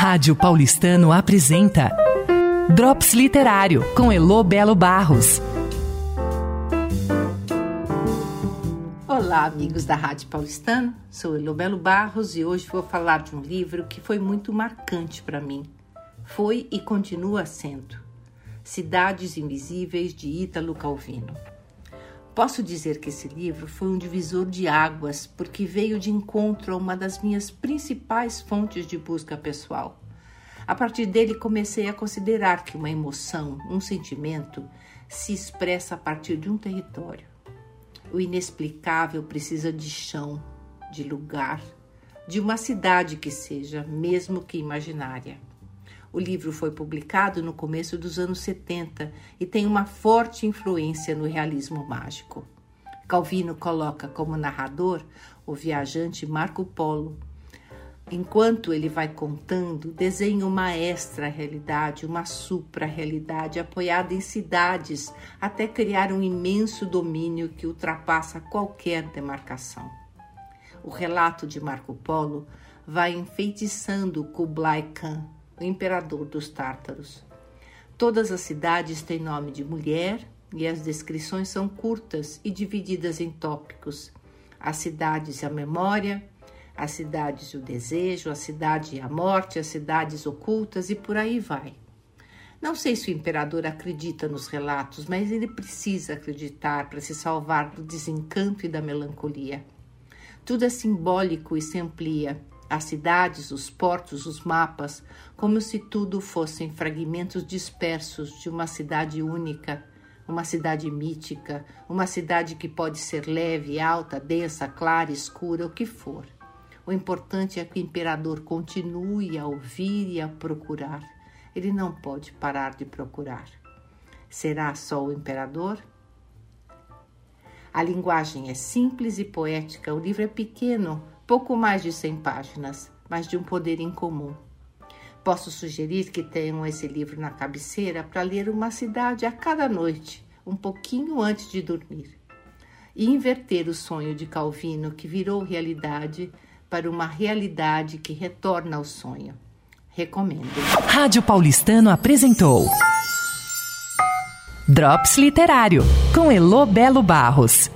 Rádio Paulistano apresenta Drops Literário com Elo Belo Barros. Olá, amigos da Rádio Paulistano. Sou Elo Belo Barros e hoje vou falar de um livro que foi muito marcante para mim. Foi e continua sendo Cidades Invisíveis de Ítalo Calvino. Posso dizer que esse livro foi um divisor de águas porque veio de encontro a uma das minhas principais fontes de busca pessoal. A partir dele, comecei a considerar que uma emoção, um sentimento, se expressa a partir de um território. O inexplicável precisa de chão, de lugar, de uma cidade que seja, mesmo que imaginária. O livro foi publicado no começo dos anos 70 e tem uma forte influência no realismo mágico. Calvino coloca como narrador o viajante Marco Polo. Enquanto ele vai contando, desenha uma extra-realidade, uma supra-realidade apoiada em cidades, até criar um imenso domínio que ultrapassa qualquer demarcação. O relato de Marco Polo vai enfeitiçando Kublai Khan, o imperador dos tártaros. Todas as cidades têm nome de mulher e as descrições são curtas e divididas em tópicos. As cidades e a memória, as cidades e o desejo, a cidade e a morte, as cidades ocultas e por aí vai. Não sei se o imperador acredita nos relatos, mas ele precisa acreditar para se salvar do desencanto e da melancolia. Tudo é simbólico e se amplia as cidades, os portos, os mapas, como se tudo fossem fragmentos dispersos de uma cidade única, uma cidade mítica, uma cidade que pode ser leve, alta, densa, clara, escura, o que for. O importante é que o imperador continue a ouvir e a procurar. Ele não pode parar de procurar. Será só o imperador? A linguagem é simples e poética, o livro é pequeno, pouco mais de 100 páginas, mas de um poder incomum. Posso sugerir que tenham esse livro na cabeceira para ler uma cidade a cada noite, um pouquinho antes de dormir. E inverter o sonho de Calvino, que virou realidade, para uma realidade que retorna ao sonho. Recomendo. Rádio Paulistano apresentou Drops Literário, com Elo Belo Barros.